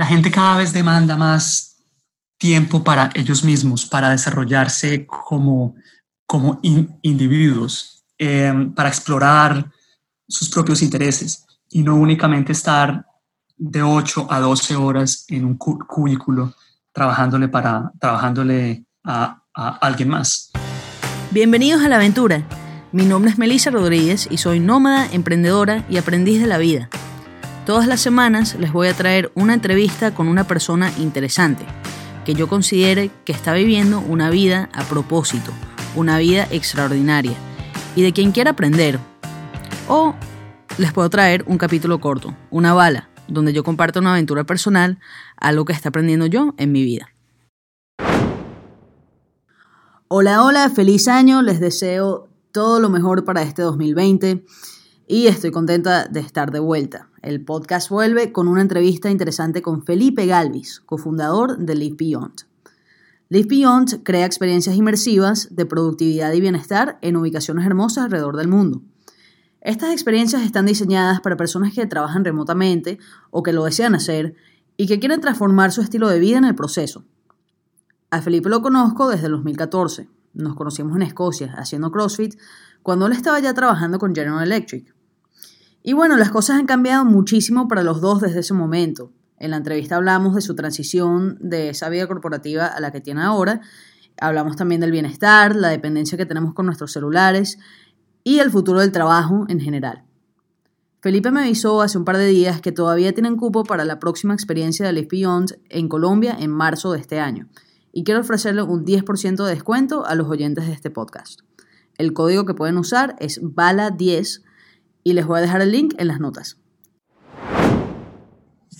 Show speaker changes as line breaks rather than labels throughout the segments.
la gente cada vez demanda más tiempo para ellos mismos, para desarrollarse como, como individuos, em, para explorar sus propios intereses y no únicamente estar de 8 a 12 horas en un cubículo trabajándole, para, trabajándole a, a alguien más.
Bienvenidos a la aventura. Mi nombre es Melissa Rodríguez y soy nómada, emprendedora y aprendiz de la vida. Todas las semanas les voy a traer una entrevista con una persona interesante, que yo considere que está viviendo una vida a propósito, una vida extraordinaria, y de quien quiera aprender. O les puedo traer un capítulo corto, una bala, donde yo comparto una aventura personal, algo que está aprendiendo yo en mi vida. Hola, hola, feliz año, les deseo todo lo mejor para este 2020 y estoy contenta de estar de vuelta. El podcast vuelve con una entrevista interesante con Felipe Galvis, cofundador de Live Beyond. Live Beyond crea experiencias inmersivas de productividad y bienestar en ubicaciones hermosas alrededor del mundo. Estas experiencias están diseñadas para personas que trabajan remotamente o que lo desean hacer y que quieren transformar su estilo de vida en el proceso. A Felipe lo conozco desde el 2014. Nos conocimos en Escocia haciendo CrossFit cuando él estaba ya trabajando con General Electric. Y bueno, las cosas han cambiado muchísimo para los dos desde ese momento. En la entrevista hablamos de su transición de esa vida corporativa a la que tiene ahora. Hablamos también del bienestar, la dependencia que tenemos con nuestros celulares y el futuro del trabajo en general. Felipe me avisó hace un par de días que todavía tienen cupo para la próxima experiencia de Live Beyond en Colombia en marzo de este año. Y quiero ofrecerle un 10% de descuento a los oyentes de este podcast. El código que pueden usar es BALA10 y les voy a dejar el link en las notas.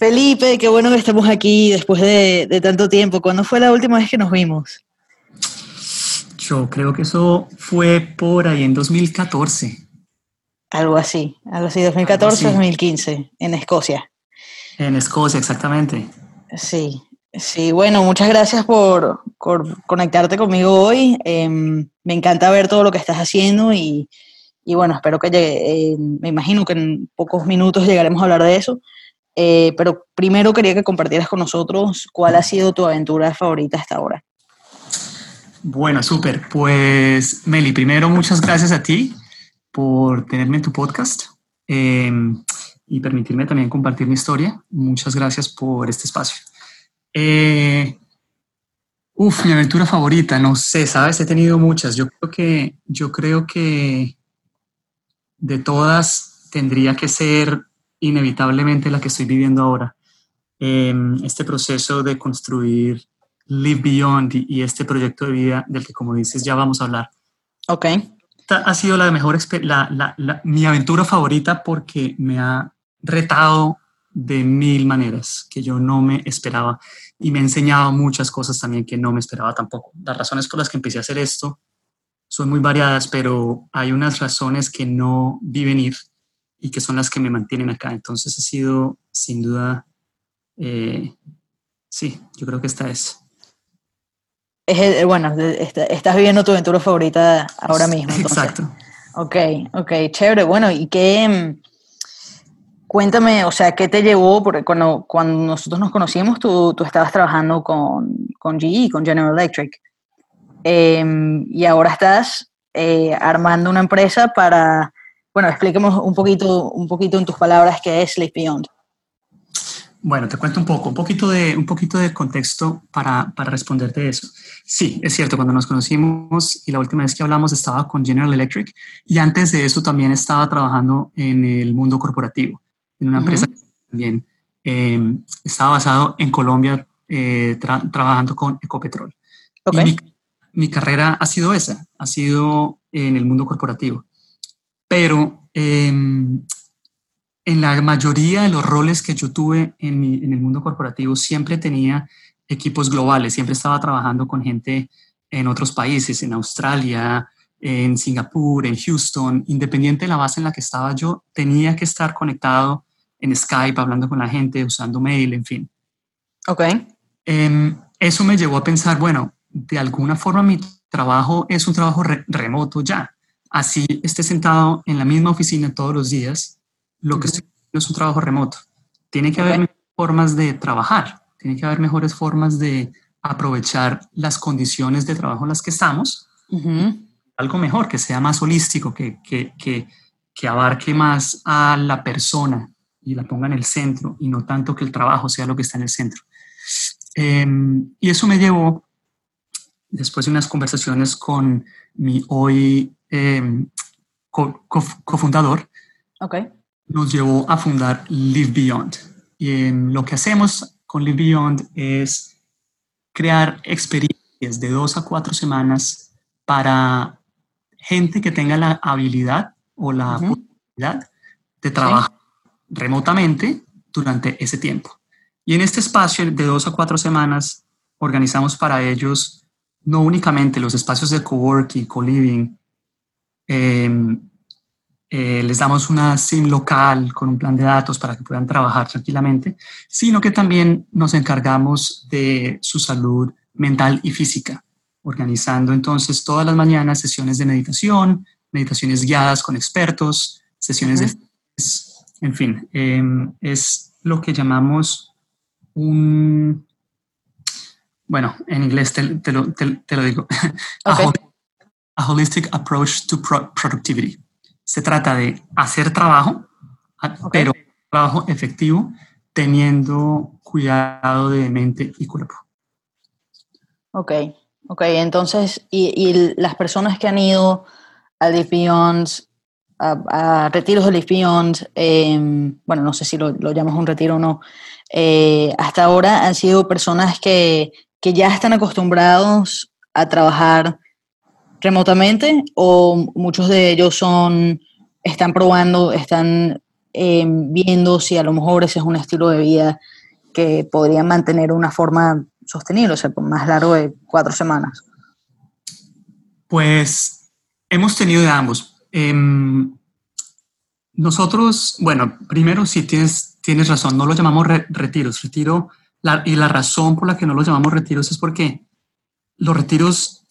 Felipe, qué bueno que estemos aquí después de, tanto tiempo. ¿Cuándo fue la última vez que nos vimos?
Yo creo que eso fue por ahí en 2014.
Algo así, algo así, 2014-2015, en Escocia.
En Escocia, exactamente.
Sí, sí, bueno, muchas gracias por, conectarte conmigo hoy. Em, me encanta ver todo lo que estás haciendo y, y bueno, espero que llegue, eh, me imagino que en pocos minutos llegaremos a hablar de eso. Eh, pero primero quería que compartieras con nosotros cuál ha sido tu aventura favorita hasta ahora.
Bueno, súper. Pues Meli, primero muchas gracias a ti por tenerme en tu podcast em, y permitirme también compartir mi historia. Muchas gracias por este espacio. Eh, uf, mi aventura favorita, no sé, sabes, he tenido muchas. Yo creo que, yo creo que de todas tendría que ser inevitablemente la que estoy viviendo ahora. Em, este proceso de construir Live Beyond y, este proyecto de vida del que, como dices, ya vamos a hablar.
Ok.
ha sido la mejor, la, mi aventura favorita porque me ha retado de mil maneras que yo no me esperaba y me ha enseñado muchas cosas también que no me esperaba tampoco. Las razones por las que empecé a hacer esto son muy variadas, pero hay unas razones que no vi venir y que son las que me mantienen acá. Entonces ha sido, sin duda, eh, sí, yo creo que esta es.
es bueno, estás viviendo tu aventura favorita ahora mismo.
Exacto.
Ok, ok, chévere. Bueno, ¿y qué? Mm, cuéntame, o sea, ¿qué te llevó? Porque cuando, cuando nosotros nos conocimos, tú, tú estabas trabajando con, con GE, con General Electric. Em, y ahora estás eh, armando una empresa para, bueno, expliquemos un poquito, un poquito en tus palabras qué es Sleep Beyond.
Bueno, te cuento un poco, un poquito de, un poquito de contexto para, para responderte eso. Sí, es cierto, cuando nos conocimos y la última vez que hablamos estaba con General Electric y antes de eso también estaba trabajando en el mundo corporativo, en una empresa que también em, estaba basado en Colombia eh, trabajando con Ecopetrol. Okay mi carrera ha sido esa, ha sido en el mundo corporativo. Pero em, en la mayoría de los roles que yo tuve en, el mundo corporativo siempre tenía equipos globales, siempre estaba trabajando con gente en otros países, en Australia, en Singapur, en Houston, independiente de la base en la que estaba yo, tenía que estar conectado en Skype, hablando con la gente, usando mail, en fin.
Ok.
Em, eso me llevó a pensar, bueno, de alguna forma mi trabajo es un trabajo remoto ya. Así esté sentado en la misma oficina todos los días, lo que estoy haciendo es un trabajo remoto. Tiene que haber formas de trabajar, tiene que haber mejores formas de aprovechar las condiciones de trabajo en las que estamos. Algo mejor, que sea más holístico, que, que, que, que abarque más a la persona y la ponga en el centro y no tanto que el trabajo sea lo que está en el centro. Em, y eso me llevó, después de unas conversaciones con mi hoy eh, cofundador,
okay.
nos llevó a fundar Live Beyond. Y lo que hacemos con Live Beyond es crear experiencias de dos a cuatro semanas para gente que tenga la habilidad o la posibilidad de trabajar remotamente durante ese tiempo. Y en este espacio de dos a cuatro semanas organizamos para ellos no únicamente los espacios de coworking, co-living, em, eh, les damos una SIM local con un plan de datos para que puedan trabajar tranquilamente, sino que también nos encargamos de su salud mental y física, organizando entonces todas las mañanas sesiones de meditación, meditaciones guiadas con expertos, sesiones de... En fin, em, es lo que llamamos un... Bueno, en inglés te, lo, te, lo, digo. a, holistic approach to productivity. Se trata de hacer trabajo, pero trabajo efectivo, teniendo cuidado de mente y cuerpo.
Ok, ok. Entonces, ¿y, y las personas que han ido a Deep a, retiros de Life em, bueno, no sé si lo, lo, llamas un retiro o no, eh, hasta ahora han sido personas que, que, ya están acostumbrados a trabajar remotamente o muchos de ellos son, están probando, están em, viendo si a lo mejor ese es un estilo de vida que podrían mantener una forma sostenible, o sea, por más largo de cuatro semanas.
Pues hemos tenido de ambos. Em, nosotros, bueno, primero si tienes, tienes razón, no lo llamamos retiros. Retiro, y la razón por la que no lo llamamos retiros es porque los retiros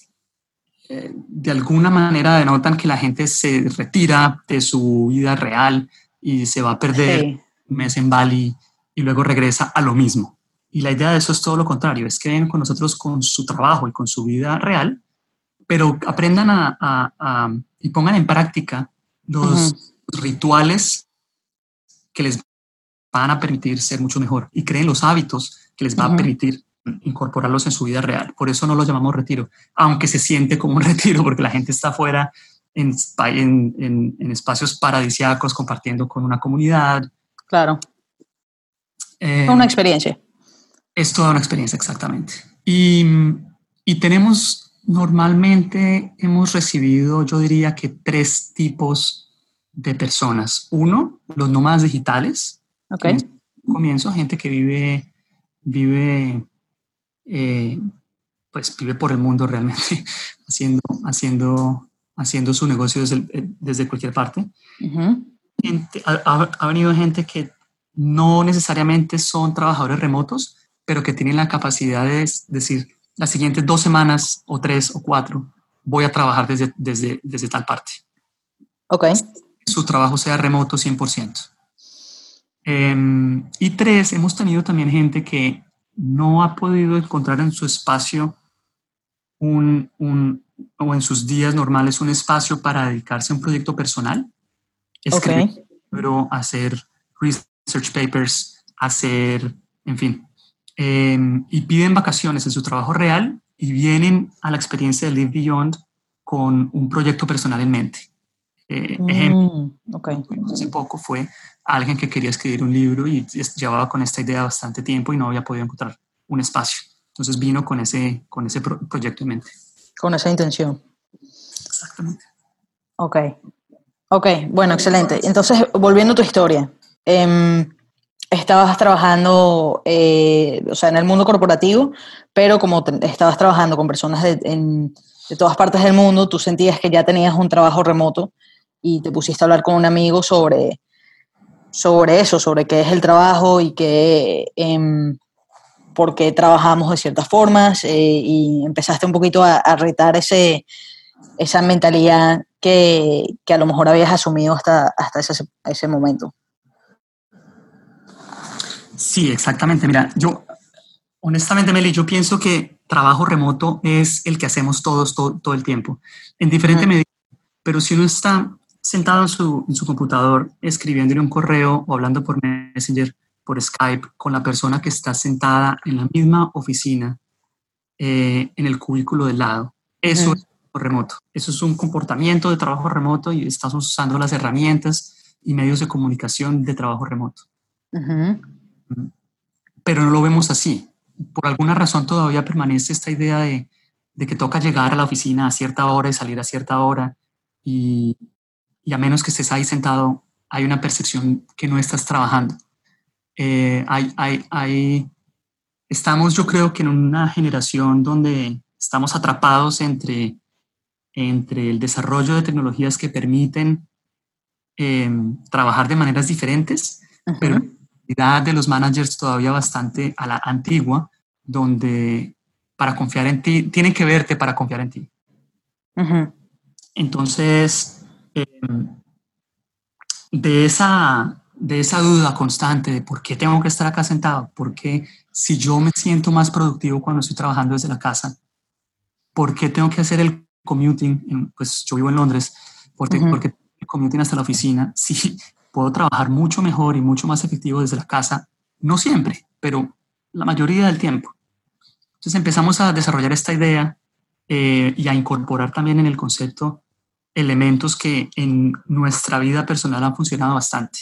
eh, de alguna manera denotan que la gente se retira de su vida real y se va a perder un mes en Bali y luego regresa a lo mismo. Y la idea de eso es todo lo contrario, es que ven con nosotros con su trabajo y con su vida real, pero aprendan a y pongan en práctica los rituales que les van a permitir ser mucho mejor y creen los hábitos que les va a permitir incorporarlos en su vida real. Por eso no lo llamamos retiro, aunque se siente como un retiro porque la gente está afuera en, en, en, espacios paradisiacos compartiendo con una comunidad.
Claro. Eh, una experiencia.
Es toda una experiencia, exactamente. Y, y tenemos Normalmente hemos recibido, yo diría que tres tipos de personas. Uno, los nómadas digitales.
Ok.
Comienzo, gente que vive, vive, eh, pues vive por el mundo realmente, haciendo, haciendo, haciendo su negocio desde, desde cualquier parte. ha, ha venido gente que no necesariamente son trabajadores remotos, pero que tienen la capacidad de decir, las siguientes dos semanas o tres o cuatro voy a trabajar desde, desde, desde tal parte.
Ok.
Su trabajo sea remoto 100%. Em, y tres, hemos tenido también gente que no ha podido encontrar en su espacio un, un, o en sus días normales un espacio para dedicarse a un proyecto personal, escribir, pero hacer research papers, hacer, en fin, Em, y piden vacaciones en su trabajo real y vienen a la experiencia de Live Beyond con un proyecto personal en mente. Eh, mm, ejemplo, hace poco fue alguien que quería escribir un libro y llevaba con esta idea bastante tiempo y no había podido encontrar un espacio. Entonces vino con ese, con ese proyecto en mente.
Con esa intención.
Exactamente.
Ok. Ok, bueno, excelente. Entonces, volviendo a tu historia. Eh, estabas trabajando, eh, o sea, en el mundo corporativo, pero como estabas trabajando con personas de, de, todas partes del mundo, tú sentías que ya tenías un trabajo remoto y te pusiste a hablar con un amigo sobre, sobre eso, sobre qué es el trabajo y qué, eh, por qué trabajamos de ciertas formas eh, y empezaste un poquito a, a retar ese, esa mentalidad que, que, a lo mejor habías asumido hasta, hasta ese, ese momento.
Sí, exactamente. Mira, yo, honestamente, Meli, yo pienso que trabajo remoto es el que hacemos todos todo, el tiempo, en diferente medida. Pero si uno está sentado en su, en su computador escribiendo en un correo o hablando por Messenger, por Skype, con la persona que está sentada en la misma oficina, eh, en el cubículo del lado, eso es remoto. Eso es un comportamiento de trabajo remoto y estamos usando las herramientas y medios de comunicación de trabajo remoto. Pero no lo vemos así. Por alguna razón todavía permanece esta idea de, de, que toca llegar a la oficina a cierta hora y salir a cierta hora. Y, y a menos que estés ahí sentado, hay una percepción que no estás trabajando. Eh, hay, hay, hay, estamos, yo creo que en una generación donde estamos atrapados entre entre el desarrollo de tecnologías que permiten em, trabajar de maneras diferentes, pero la de los managers todavía bastante a la antigua, donde para confiar en ti, tienen que verte para confiar en ti. Entonces, em, de, esa, de esa duda constante de por qué tengo que estar acá sentado, porque si yo me siento más productivo cuando estoy trabajando desde la casa, ¿por qué tengo que hacer el commuting, pues yo vivo en Londres, porque, porque commuting hasta la oficina, sí, puedo trabajar mucho mejor y mucho más efectivo desde la casa, no siempre, pero la mayoría del tiempo. Entonces empezamos a desarrollar esta idea eh, y a incorporar también en el concepto elementos que en nuestra vida personal han funcionado bastante,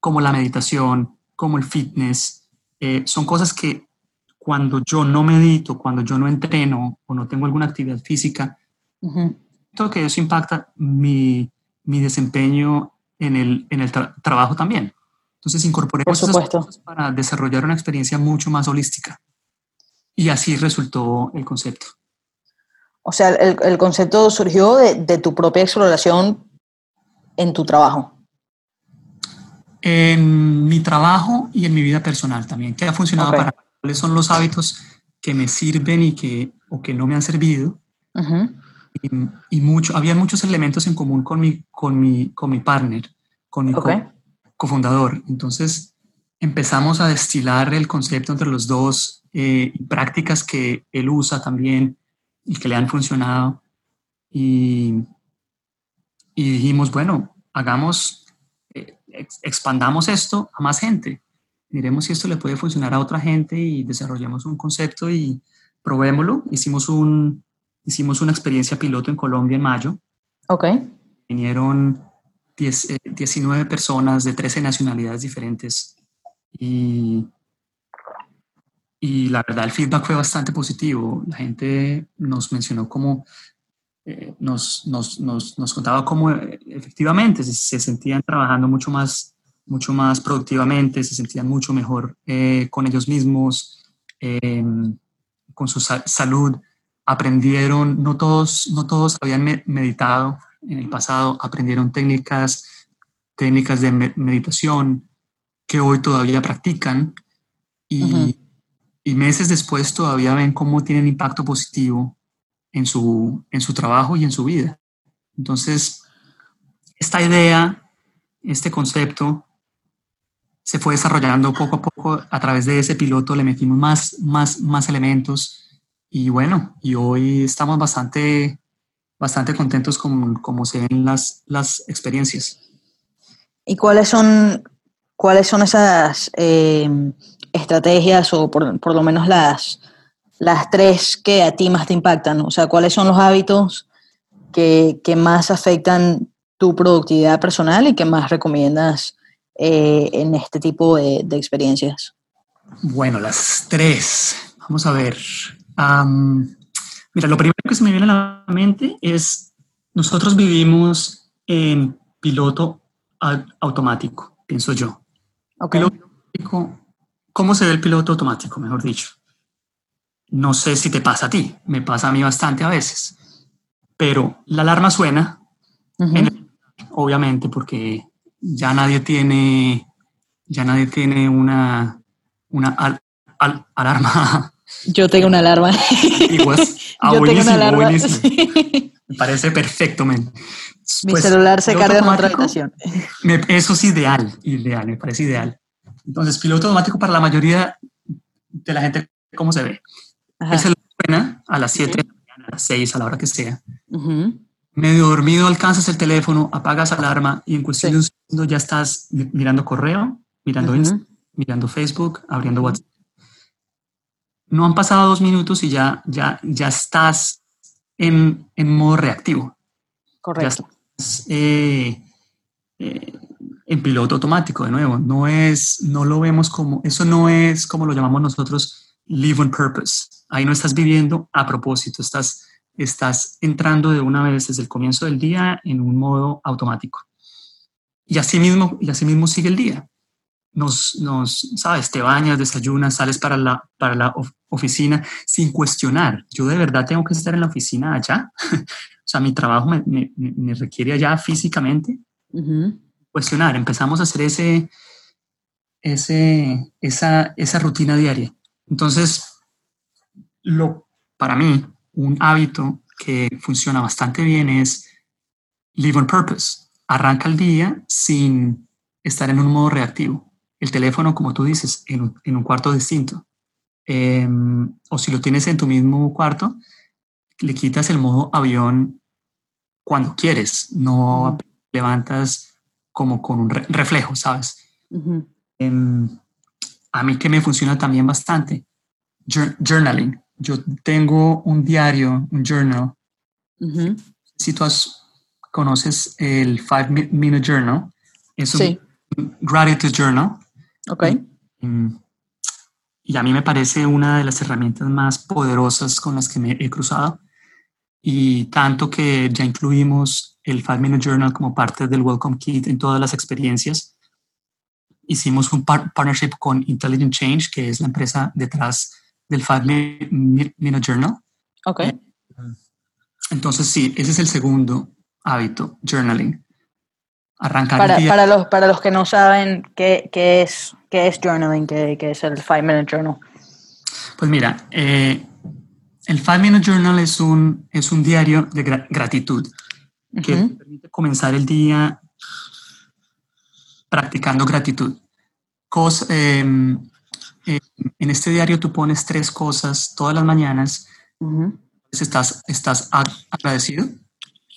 como la meditación, como el fitness. Eh, son cosas que cuando yo no medito, cuando yo no entreno o no tengo alguna actividad física, todo que eso impacta mi, mi desempeño en el, en el trabajo también. Entonces incorporé
esas cosas
para desarrollar una experiencia mucho más holística. Y así resultó el concepto.
O sea, el, el concepto surgió de, de, tu propia exploración en tu trabajo.
En mi trabajo y en mi vida personal también. ¿Qué ha funcionado para cuáles son los hábitos que me sirven y que, o que no me han servido? y, mucho, había muchos elementos en común con mi, con mi, con mi partner, con mi cofundador. Entonces empezamos a destilar el concepto entre los dos, eh, prácticas que él usa también y que le han funcionado. Y, y dijimos, bueno, hagamos, eh, expandamos esto a más gente. Miremos si esto le puede funcionar a otra gente y desarrollamos un concepto y probémoslo. Hicimos un, Hicimos una experiencia piloto en Colombia en mayo.
Ok.
Vinieron 10, 19 eh, personas de 13 nacionalidades diferentes y, y la verdad el feedback fue bastante positivo. La gente nos mencionó cómo, eh, nos, nos, nos, nos, contaba cómo eh, efectivamente se, sentían trabajando mucho más, mucho más productivamente, se sentían mucho mejor con ellos mismos, con su salud aprendieron, no todos, no todos habían meditado en el pasado, aprendieron técnicas, técnicas de meditación que hoy todavía practican y, y, meses después todavía ven cómo tienen impacto positivo en su, en su trabajo y en su vida. Entonces, esta idea, este concepto, se fue desarrollando poco a poco a través de ese piloto, le metimos más, más, más elementos y bueno, y hoy estamos bastante, bastante contentos con cómo se ven las, las experiencias.
¿Y cuáles son, cuáles son esas eh, estrategias o por, por, lo menos las, las tres que a ti más te impactan? O sea, ¿cuáles son los hábitos que, que más afectan tu productividad personal y que más recomiendas eh, en este tipo de, de experiencias?
Bueno, las tres. Vamos a ver mira, lo primero que se me viene a la mente es, nosotros vivimos en piloto automático, pienso yo. ¿Cómo se ve el piloto automático, mejor dicho? No sé si te pasa a ti, me pasa a mí bastante a veces, pero la alarma suena, obviamente, porque ya nadie tiene, ya nadie tiene una, una alarma
yo tengo una alarma.
Ah, Yo tengo una alarma. Me parece perfecto, men.
Mi pues, celular se carga en otra habitación.
eso es ideal, ideal, me parece ideal. Entonces, piloto automático para la mayoría de la gente, ¿cómo se ve? Es el buena a las 7 de la mañana, a las 6, a la hora que sea. Medio dormido, alcanzas el teléfono, apagas alarma y en cuestión de un segundo ya estás mirando correo, mirando Instagram, mirando Facebook, abriendo WhatsApp. No han pasado dos minutos y ya, ya, ya estás en, en modo reactivo.
Correcto.
Eh, eh, en piloto automático, de nuevo. No es, no lo vemos como, eso no es como lo llamamos nosotros live on purpose. Ahí no estás viviendo a propósito, estás, estás entrando de una vez desde el comienzo del día en un modo automático. Y así mismo, y así mismo sigue el día. Nos, nos, sabes, te bañas, desayunas, sales para la, para la oficina sin cuestionar. Yo de verdad tengo que estar en la oficina allá. o sea, mi trabajo me, me, requiere allá físicamente. Cuestionar, empezamos a hacer ese, ese, esa, esa rutina diaria. Entonces, lo, para mí, un hábito que funciona bastante bien es live on purpose. Arranca el día sin estar en un modo reactivo. El teléfono, como tú dices, en un, en un cuarto distinto. Em, o si lo tienes en tu mismo cuarto, le quitas el modo avión cuando quieres, no levantas como con un reflejo, ¿sabes? Em, a mí que me funciona también bastante, journaling. Yo tengo un diario, un journal. Si tú conoces el Five Minute Journal, es un gratitude journal.
Ok.
Em, y a mí me parece una de las herramientas más poderosas con las que me he cruzado. Y tanto que ya incluimos el Five Minute Journal como parte del Welcome Kit en todas las experiencias. Hicimos un partnership con Intelligent Change, que es la empresa detrás del Five Minute Journal.
Ok.
Entonces, sí, ese es el segundo hábito, journaling.
Arrancar para, Para los, para los que no saben qué, qué es, qué es journaling, qué, qué, es el Five Minute Journal.
Pues mira, eh, el Five Minute Journal es un, es un diario de gratitud que permite comenzar el día practicando gratitud. Em, em, en este diario tú pones tres cosas todas las mañanas. estás, estás agradecido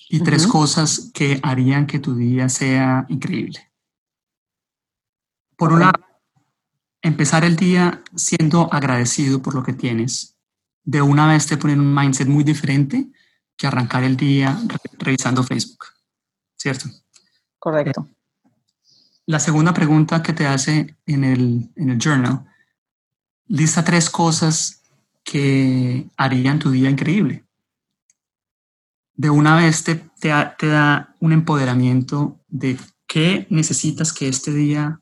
y tres cosas que harían que tu día sea increíble. Por un lado, empezar el día siendo agradecido por lo que tienes. De una vez te ponen un mindset muy diferente que arrancar el día revisando Facebook, ¿cierto?
Correcto.
La segunda pregunta que te hace en el, en el journal, lista tres cosas que harían tu día increíble de una vez te, te, da un empoderamiento de qué necesitas que este día,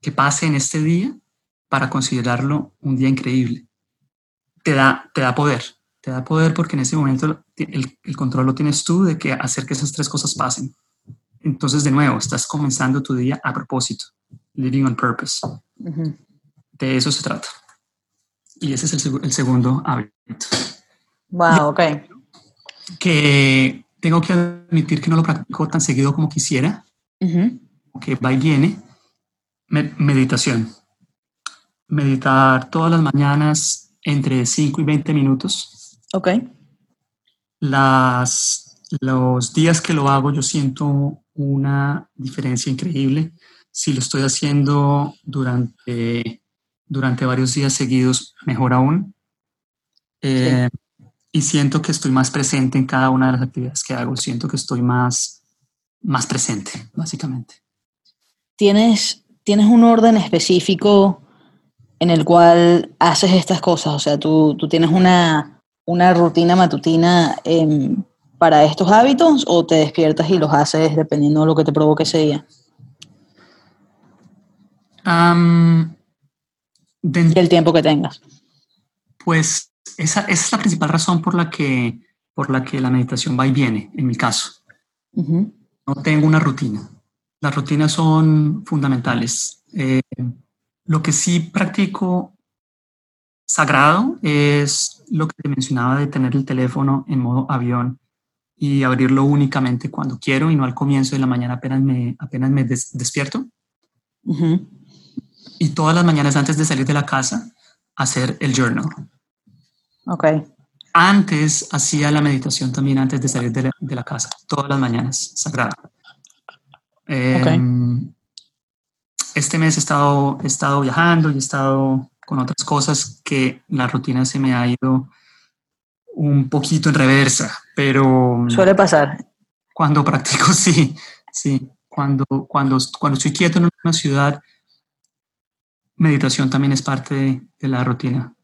que pase en este día para considerarlo un día increíble. Te da, te da poder, te da poder porque en ese momento el, el control lo tienes tú de que hacer que esas tres cosas pasen. Entonces, de nuevo, estás comenzando tu día a propósito, living on purpose. De eso se trata. Y ese es el, el segundo hábito.
Wow, ok
que tengo que admitir que no lo practico tan seguido como quisiera, que va y viene. meditación. Meditar todas las mañanas entre 5 y 20 minutos.
Ok.
Las, los días que lo hago yo siento una diferencia increíble. Si lo estoy haciendo durante, durante varios días seguidos, mejor aún. Eh, y siento que estoy más presente en cada una de las actividades que hago, siento que estoy más, más presente, básicamente.
¿Tienes, ¿Tienes un orden específico en el cual haces estas cosas? O sea, tú, tú tienes una, una rutina matutina em, para estos hábitos o te despiertas y los haces dependiendo de lo que te provoque ese día?
Um,
y el tiempo que tengas.
Pues esa, es la principal razón por la, que, por la que la meditación va y viene, en mi caso. No tengo una rutina. Las rutinas son fundamentales. Eh, lo que sí practico sagrado es lo que te mencionaba de tener el teléfono en modo avión y abrirlo únicamente cuando quiero y no al comienzo de la mañana apenas me, apenas me despierto. y todas las mañanas antes de salir de la casa hacer el journal.
Ok.
Antes hacía la meditación también antes de salir de la, casa, todas las mañanas, sagrada. Em, este mes he estado, he estado viajando y he estado con otras cosas que la rutina se me ha ido un poquito en reversa, pero...
Suele pasar.
Cuando practico, sí, sí. Cuando, cuando, cuando estoy quieto en una ciudad, meditación también es parte de, la rutina.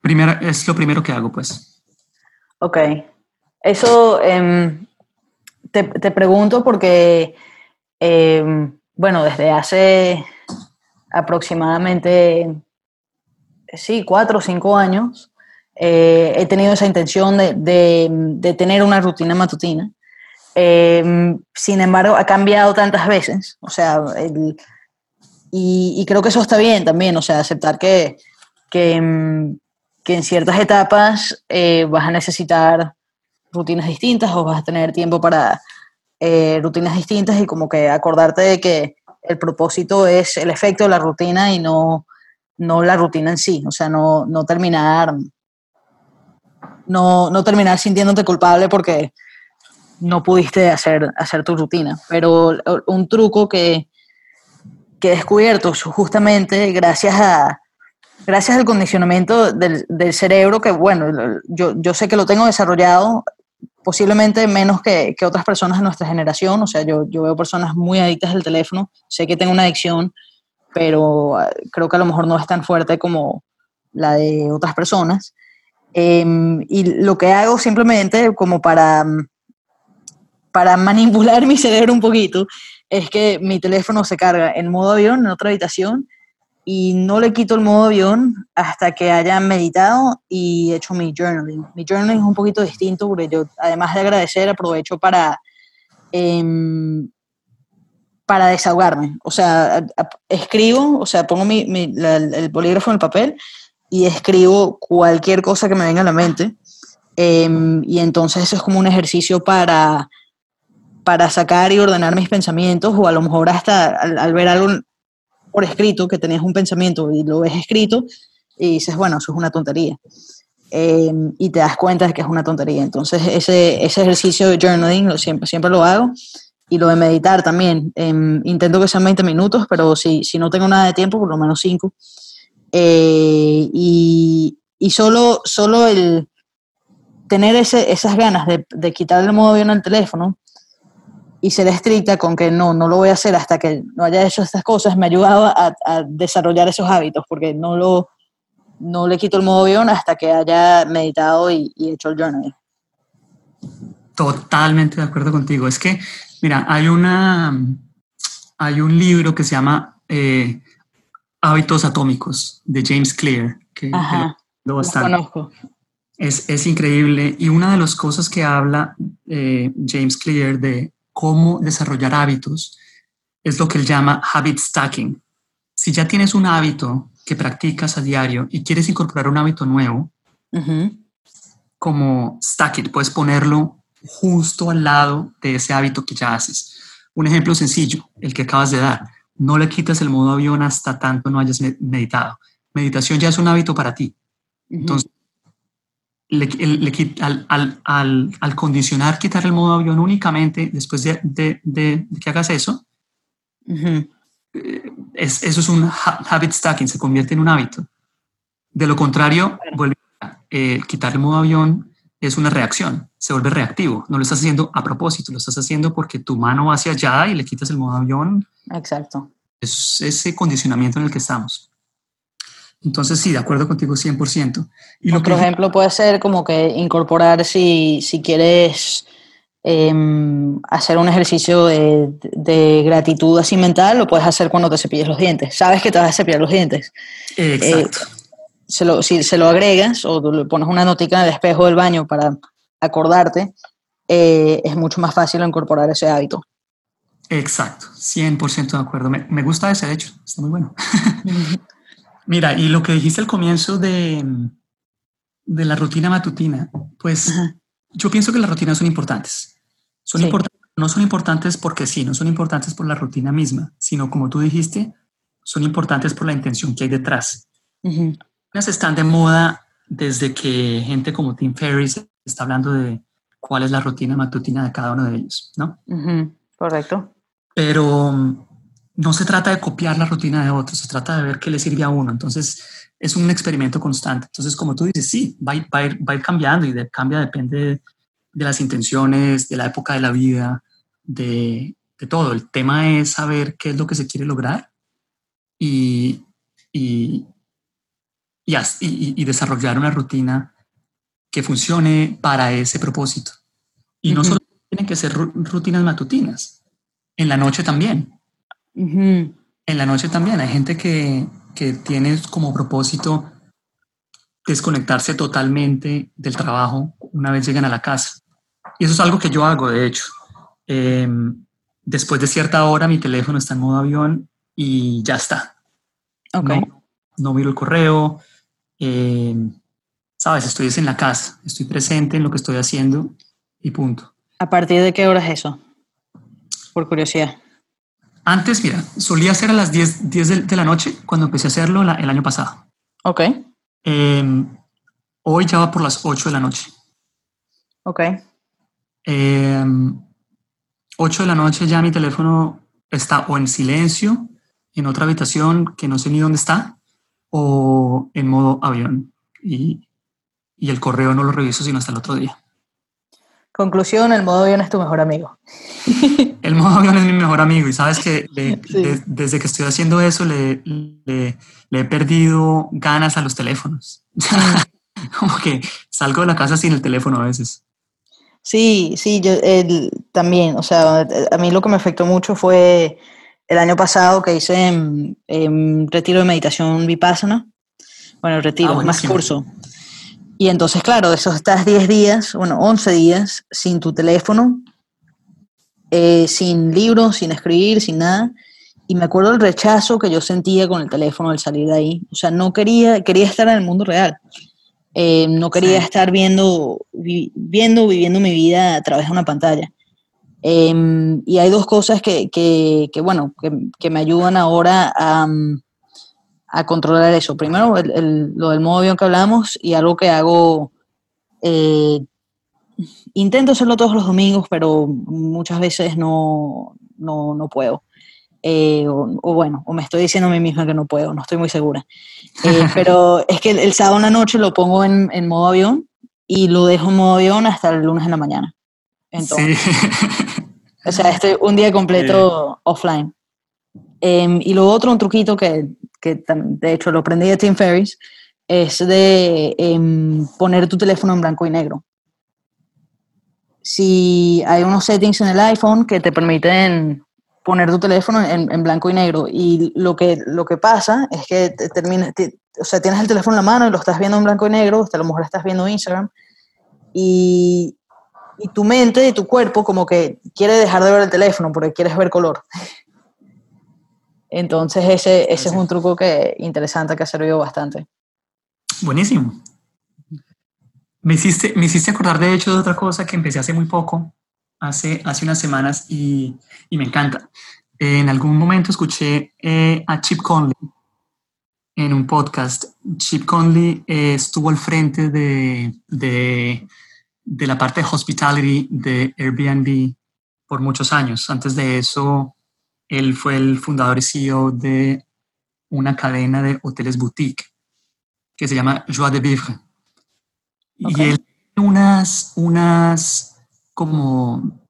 Primero, es lo primero que hago, pues.
Ok. Eso em, te, te, pregunto porque, em, bueno, desde hace aproximadamente, sí, cuatro o cinco años, eh, he tenido esa intención de, de, tener una rutina matutina. Em, sin embargo, ha cambiado tantas veces. O sea, el, y, creo que eso está bien también, o sea, aceptar que, que, que en ciertas etapas eh, vas a necesitar rutinas distintas o vas a tener tiempo para eh, rutinas distintas y como que acordarte de que el propósito es el efecto de la rutina y no, no la rutina en sí, o sea, no, no terminar no, no terminar sintiéndote culpable porque no pudiste hacer, hacer tu rutina. Pero un truco que, que he descubierto justamente gracias a gracias al condicionamiento del, del cerebro que bueno yo, yo, sé que lo tengo desarrollado posiblemente menos que, que, otras personas de nuestra generación. O sea yo, yo veo personas muy adictas al teléfono. Sé que tengo una adicción pero ah, creo que a lo mejor no es tan fuerte como la de otras personas. Em, y lo que hago simplemente como para para manipular mi cerebro un poquito es que mi teléfono se carga en modo avión en otra habitación y no le quito el modo avión hasta que haya meditado y hecho mi journaling. Mi journaling es un poquito distinto porque yo, además de agradecer, aprovecho para, em, para desahogarme. O sea, escribo, o sea, pongo mi, el bolígrafo en el papel y escribo cualquier cosa que me venga a la mente. Em, y entonces eso es como un ejercicio para para sacar y ordenar mis pensamientos o a lo mejor hasta al, ver algo por escrito, que tenías un pensamiento y lo ves escrito y dices, bueno, eso es una tontería. Em, y te das cuenta de que es una tontería. Entonces, ese, ese ejercicio de journaling siempre, siempre lo hago. Y lo de meditar también. Em, intento que sean 20 minutos, pero si, si no tengo nada de tiempo, por lo menos 5. Eh, y, y solo, solo el tener ese, esas ganas de, de quitar el modo avión al teléfono y ser estricta con que no, no lo voy a hacer hasta que no haya hecho estas cosas, me ha ayudado a, desarrollar esos hábitos, porque no, lo, no le quito el modo avión hasta que haya meditado y, hecho el journal.
Totalmente de acuerdo contigo. Es que, mira, hay, una, hay un libro que se llama eh, Hábitos Atómicos de James Clear, que,
lo, conozco.
Es, es, increíble. Y una de las cosas que habla eh, James Clear de cómo desarrollar hábitos es lo que él llama habit stacking. Si ya tienes un hábito que practicas a diario y quieres incorporar un hábito nuevo, como stack it, puedes ponerlo justo al lado de ese hábito que ya haces. Un ejemplo sencillo, el que acabas de dar. No le quitas el modo avión hasta tanto no hayas meditado. Meditación ya es un hábito para ti. Entonces, le, al, al, al, condicionar quitar el modo avión únicamente después de, de, que hagas eso, eh, es, eso es un habit stacking, se convierte en un hábito. De lo contrario, vuelve, eh, quitar el modo avión es una reacción, se vuelve reactivo. No lo estás haciendo a propósito, lo estás haciendo porque tu mano va hacia allá y le quitas el modo avión.
Exacto.
Es ese condicionamiento en el que estamos. Entonces, sí, de acuerdo contigo 100%.
Y Otro ejemplo puede ser como que incorporar si, si quieres em, hacer un ejercicio de, gratitud así mental, lo puedes hacer cuando te cepilles los dientes. Sabes que te vas a cepillar los dientes.
Exacto.
Eh, si se lo agregas o le pones una notica en el espejo del baño para acordarte, eh, es mucho más fácil incorporar ese hábito.
Exacto, 100% de acuerdo. Me, me gusta ese hecho, está muy bueno. Mira, y lo que dijiste al comienzo de, de la rutina matutina, pues yo pienso que las rutinas son importantes. Son importantes. No son importantes porque sí, no son importantes por la rutina misma, sino como tú dijiste, son importantes por la intención que hay detrás. Las están de moda desde que gente como Tim Ferriss está hablando de cuál es la rutina matutina de cada uno de ellos, ¿no?
Correcto.
Pero no se trata de copiar la rutina de otros, se trata de ver qué le sirve a uno. Entonces, es un experimento constante. Entonces, como tú dices, sí, va, a ir, cambiando y de, cambia depende de las intenciones, de la época de la vida, de, todo. El tema es saber qué es lo que se quiere lograr y, y, y, desarrollar una rutina que funcione para ese propósito. Y no solo tienen que ser rutinas matutinas, en la noche también. En la noche también hay gente que, que tiene como propósito desconectarse totalmente del trabajo una vez llegan a la casa. Y eso es algo que yo hago, de hecho. Em, después de cierta hora mi teléfono está en modo avión y ya está.
Okay.
No, miro el correo. Em, Sabes, estoy en la casa, estoy presente en lo que estoy haciendo y punto.
¿A partir de qué hora es eso? Por curiosidad.
Antes, mira, solía ser a las 10, 10 de, la noche cuando empecé a hacerlo el año pasado.
Ok.
Em, hoy ya va por las 8 de la noche.
Ok.
8 em, de la noche ya mi teléfono está o en silencio, en otra habitación que no sé ni dónde está, o en modo avión. Y, y el correo no lo reviso sino hasta el otro día.
Conclusión, el modo avión es tu mejor amigo.
El modo avión es mi mejor amigo y sabes que desde que estoy haciendo eso le, le, he perdido ganas a los teléfonos. Como que salgo de la casa sin el teléfono a veces.
Sí, sí, yo también, o sea, a mí lo que me afectó mucho fue el año pasado que hice en, retiro de meditación vipassana. Bueno, retiro, ah, más curso. Y entonces, claro, esos estás 10 días, bueno, 11 días sin tu teléfono, eh, sin libros, sin escribir, sin nada. Y me acuerdo el rechazo que yo sentía con el teléfono al salir de ahí. O sea, no quería, quería estar en el mundo real. Eh, no quería estar viendo, viendo, viviendo mi vida a través de una pantalla. Em, y hay dos cosas que, que, que bueno, que, que, me ayudan ahora a, a controlar eso. Primero, lo del modo avión que hablamos y algo que hago, eh, intento hacerlo todos los domingos, pero muchas veces no, no, puedo. Eh, o, bueno, o me estoy diciendo a mí misma que no puedo, no estoy muy segura. Eh, pero es que el, sábado en la noche lo pongo en, modo avión y lo dejo en modo avión hasta el lunes en la mañana. Entonces, O sea, estoy un día completo offline. Em, y luego otro, un truquito que que de hecho lo aprendí de Tim Ferriss, es de em, poner tu teléfono en blanco y negro. Si hay unos settings en el iPhone que te permiten poner tu teléfono en, blanco y negro y lo que, lo que pasa es que te termina, o sea, tienes el teléfono en la mano y lo estás viendo en blanco y negro, a lo mejor estás viendo Instagram y, y tu mente y tu cuerpo como que quiere dejar de ver el teléfono porque quieres ver color. Entonces ese, ese es un truco que, interesante que ha servido bastante.
Buenísimo. Me hiciste, me hiciste acordar de hecho de otra cosa que empecé hace muy poco, hace, hace unas semanas y, y me encanta. En algún momento escuché eh, a Chip Conley en un podcast. Chip Conley eh, estuvo al frente de, de, de la parte de hospitality de Airbnb por muchos años. Antes de eso él fue el fundador y CEO de una cadena de hoteles boutique que se llama Joie de Vivre. Y él tiene unas, unas como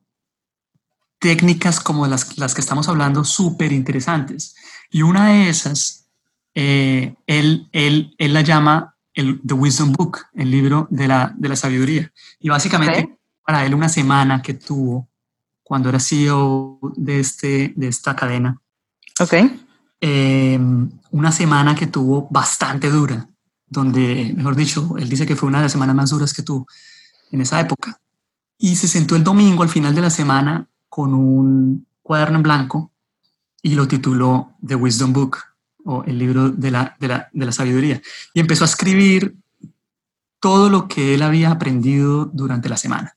técnicas como las, las que estamos hablando súper interesantes. Y una de esas, eh, él, él, él, la llama el The Wisdom Book, el libro de la, de la sabiduría. Y básicamente para él una semana que tuvo cuando era CEO de, este, de esta cadena.
Ok.
Em, una semana que tuvo bastante dura, donde, mejor dicho, él dice que fue una de las semanas más duras que tuvo en esa época. Y se sentó el domingo al final de la semana con un cuaderno en blanco y lo tituló The Wisdom Book, o el libro de la, de la, de la sabiduría. Y empezó a escribir todo lo que él había aprendido durante la semana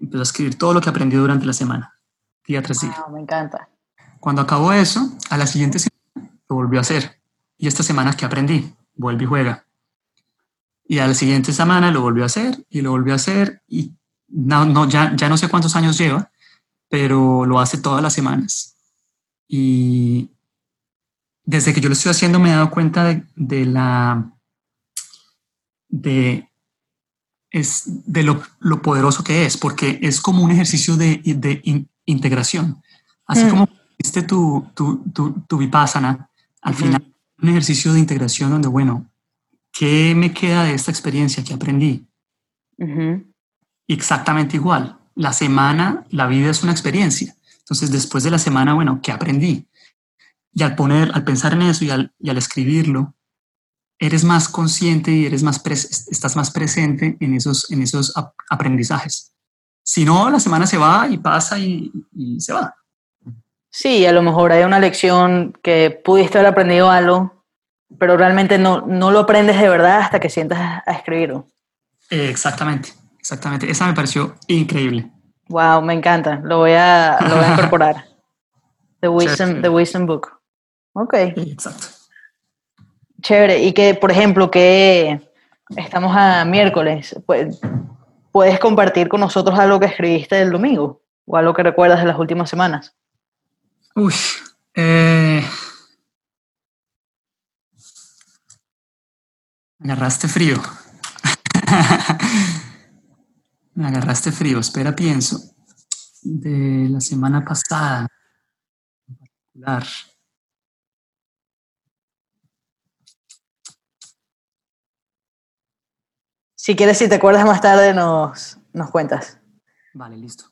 empezó a escribir todo lo que aprendió durante la semana, día tras día.
me encanta.
Cuando acabó eso, a la siguiente semana lo volvió a hacer. Y esta semana que aprendí, vuelve y juega. Y a la siguiente semana lo volvió a hacer y lo volvió a hacer y no, no, ya, ya no sé cuántos años lleva, pero lo hace todas las semanas. Y desde que yo lo estoy haciendo me he dado cuenta de, de la de, es, de lo, lo, poderoso que es, porque es como un ejercicio de, de integración. Así mm. como hiciste tu, tu, tu, tu vipassana, al final un ejercicio de integración donde, bueno, ¿qué me queda de esta experiencia que aprendí? Exactamente igual. La semana, la vida es una experiencia. Entonces, después de la semana, bueno, ¿qué aprendí? Y al poner, al pensar en eso y al, y al escribirlo, eres más consciente y eres más estás más presente en esos, en esos aprendizajes. Si no, la semana se va y pasa y, y se va.
Sí, a lo mejor hay una lección que pudiste haber aprendido algo, pero realmente no, no lo aprendes de verdad hasta que sientas a escribirlo.
exactamente, exactamente. Esa me pareció increíble.
Wow, me encanta. Lo voy a, lo voy a incorporar. The Wisdom, the Wisdom Book. Ok.
Exacto.
Chévere. Y que, por ejemplo, que estamos a miércoles, pues, ¿puedes compartir con nosotros algo que escribiste el domingo? ¿O algo que recuerdas de las últimas semanas?
Uy, eh, me agarraste frío. me agarraste frío. Espera, pienso. De la semana pasada, en particular.
Si quieres, si te acuerdas más tarde, nos, nos cuentas.
Vale, listo.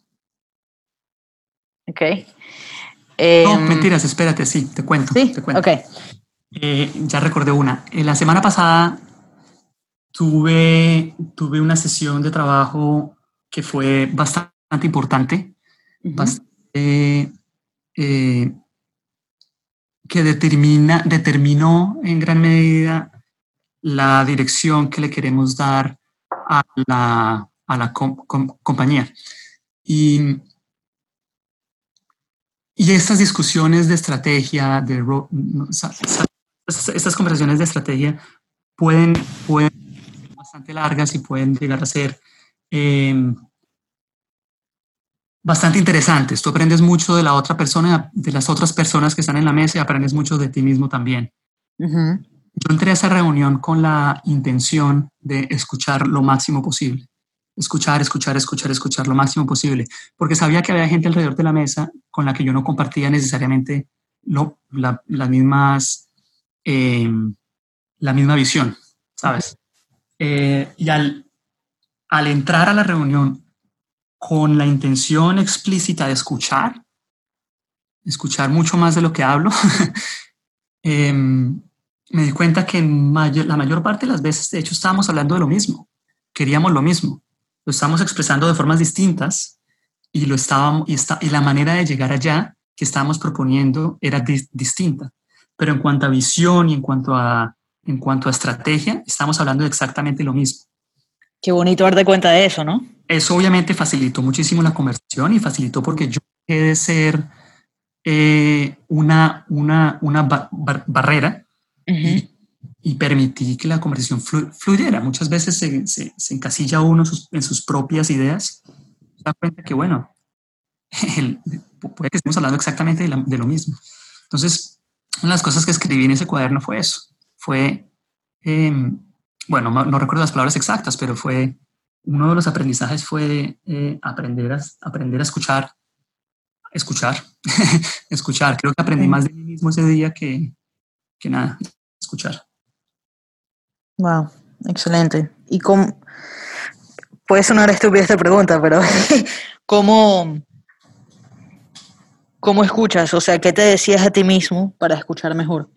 Ok
no, em, mentiras, espérate, sí, te cuento.
Sí,
te cuento.
ok.
Eh, ya recordé una. Eh, la semana pasada tuve, tuve una sesión de trabajo que fue bastante importante, bastante, eh, que determina, determinó en gran medida la dirección que le queremos dar a la, a la compañía. Y y estas discusiones de estrategia, de estas conversaciones de estrategia pueden, pueden ser bastante largas y pueden llegar a ser em, bastante interesantes. Tú aprendes mucho de la otra persona, de las otras personas que están en la mesa y aprendes mucho de ti mismo también. Yo entré a esa reunión con la intención de escuchar lo máximo posible escuchar, escuchar, escuchar, escuchar lo máximo posible, porque sabía que había gente alrededor de la mesa con la que yo no compartía necesariamente lo, las mismas, em, la misma visión, ¿sabes? Eh, y al, al entrar a la reunión con la intención explícita de escuchar, escuchar mucho más de lo que hablo, em, me di cuenta que en la mayor parte de las veces, de hecho, estábamos hablando de lo mismo, queríamos lo mismo lo estamos expresando de formas distintas y, lo estábamos, y, está, y la manera de llegar allá que estábamos proponiendo era distinta. Pero en cuanto a visión y en cuanto a, en cuanto a estrategia, estamos hablando de exactamente lo mismo.
Qué bonito darte cuenta de eso, ¿no?
Eso obviamente facilitó muchísimo la conversación y facilitó porque yo dejé de ser eh, una, una, una barrera y permití que la conversación fluyera. Muchas veces se, se, encasilla uno en sus propias ideas. Se da cuenta que, bueno, puede que estemos hablando exactamente de, lo mismo. Entonces, una de las cosas que escribí en ese cuaderno fue eso. Fue, em, bueno, no, recuerdo las palabras exactas, pero fue, uno de los aprendizajes fue eh, aprender, a, aprender a escuchar, escuchar, escuchar. Creo que aprendí más de mí mismo ese día que, que nada, escuchar.
Wow, excelente. ¿Y cómo? Puede sonar estúpida esta pregunta, pero ¿cómo, ¿cómo escuchas? O sea, ¿qué te decías a ti mismo para escuchar mejor?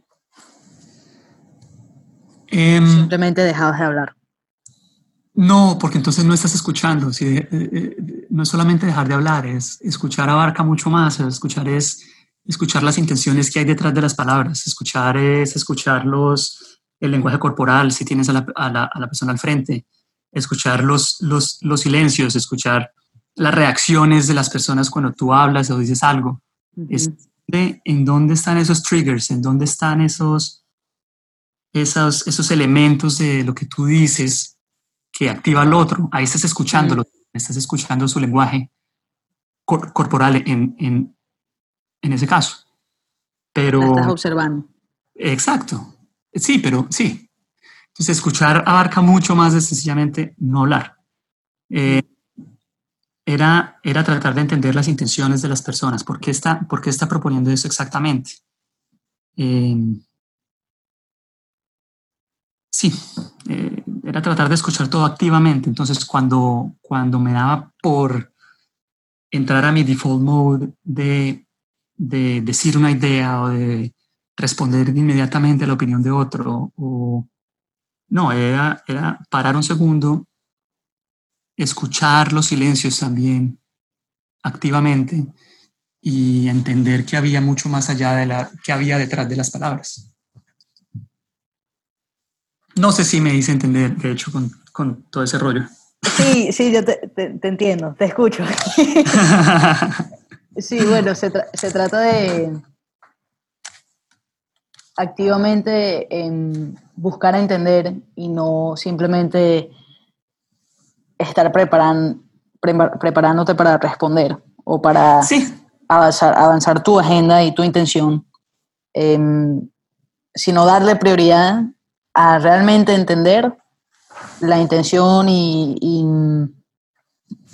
Em,
Simplemente dejabas de hablar.
No, porque entonces no estás escuchando. Eh, eh, no es solamente dejar de hablar, es escuchar abarca mucho más. Escuchar es escuchar las intenciones que hay detrás de las palabras. Escuchar es escuchar los, el lenguaje corporal, si tienes a la, a la, a la persona al frente, escuchar los, los, los, silencios, escuchar las reacciones de las personas cuando tú hablas o dices algo. es, en dónde están esos triggers, en dónde están esos, esos, esos elementos de lo que tú dices que activa al otro. Ahí estás escuchándolo, estás escuchando su lenguaje corporal en, en, en, ese caso. Pero,
estás observando.
Exacto. Sí, pero sí. Entonces, escuchar abarca mucho más de sencillamente no hablar. Eh, era, era tratar de entender las intenciones de las personas. ¿Por qué está, por qué está proponiendo eso exactamente? Eh, sí, eh, era tratar de escuchar todo activamente. Entonces, cuando, cuando me daba por entrar a mi default mode de, de decir una idea o de responder inmediatamente a la opinión de otro, o no, era, era parar un segundo, escuchar los silencios también activamente y entender que había mucho más allá de la que había detrás de las palabras. No sé si me hice entender, de hecho, con, con todo ese rollo.
Sí, sí, yo te, te, entiendo, te escucho. sí, bueno, se, se trata de activamente en buscar entender y no simplemente estar preparan, preparándote para responder o para avanzar, avanzar tu agenda y tu intención, em, sino darle prioridad a realmente entender la intención y,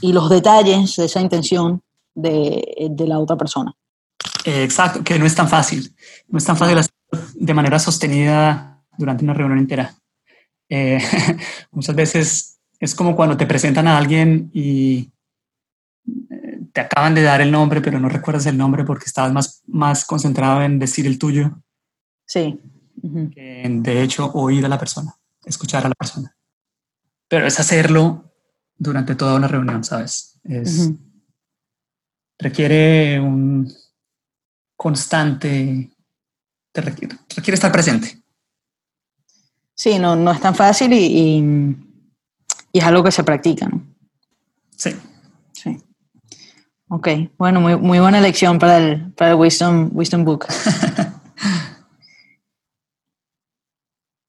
y, los detalles de esa intención de, de, la otra persona.
Exacto, que no es tan fácil. No es tan fácil hacerlo de manera sostenida durante una reunión entera. Eh, muchas veces es como cuando te presentan a alguien y eh, te acaban de dar el nombre, pero no recuerdas el nombre porque estabas más, más concentrado en decir el tuyo.
Sí.
que en, de hecho, oír a la persona, escuchar a la persona. Pero es hacerlo durante toda una reunión, ¿sabes? Es, Requiere un constante, te requiere, estar presente.
Sí, no, no es tan fácil y y es algo que se practica, ¿no?
Sí.
Sí. Ok, bueno, muy, muy buena elección para el, para el Wisdom, Wisdom Book.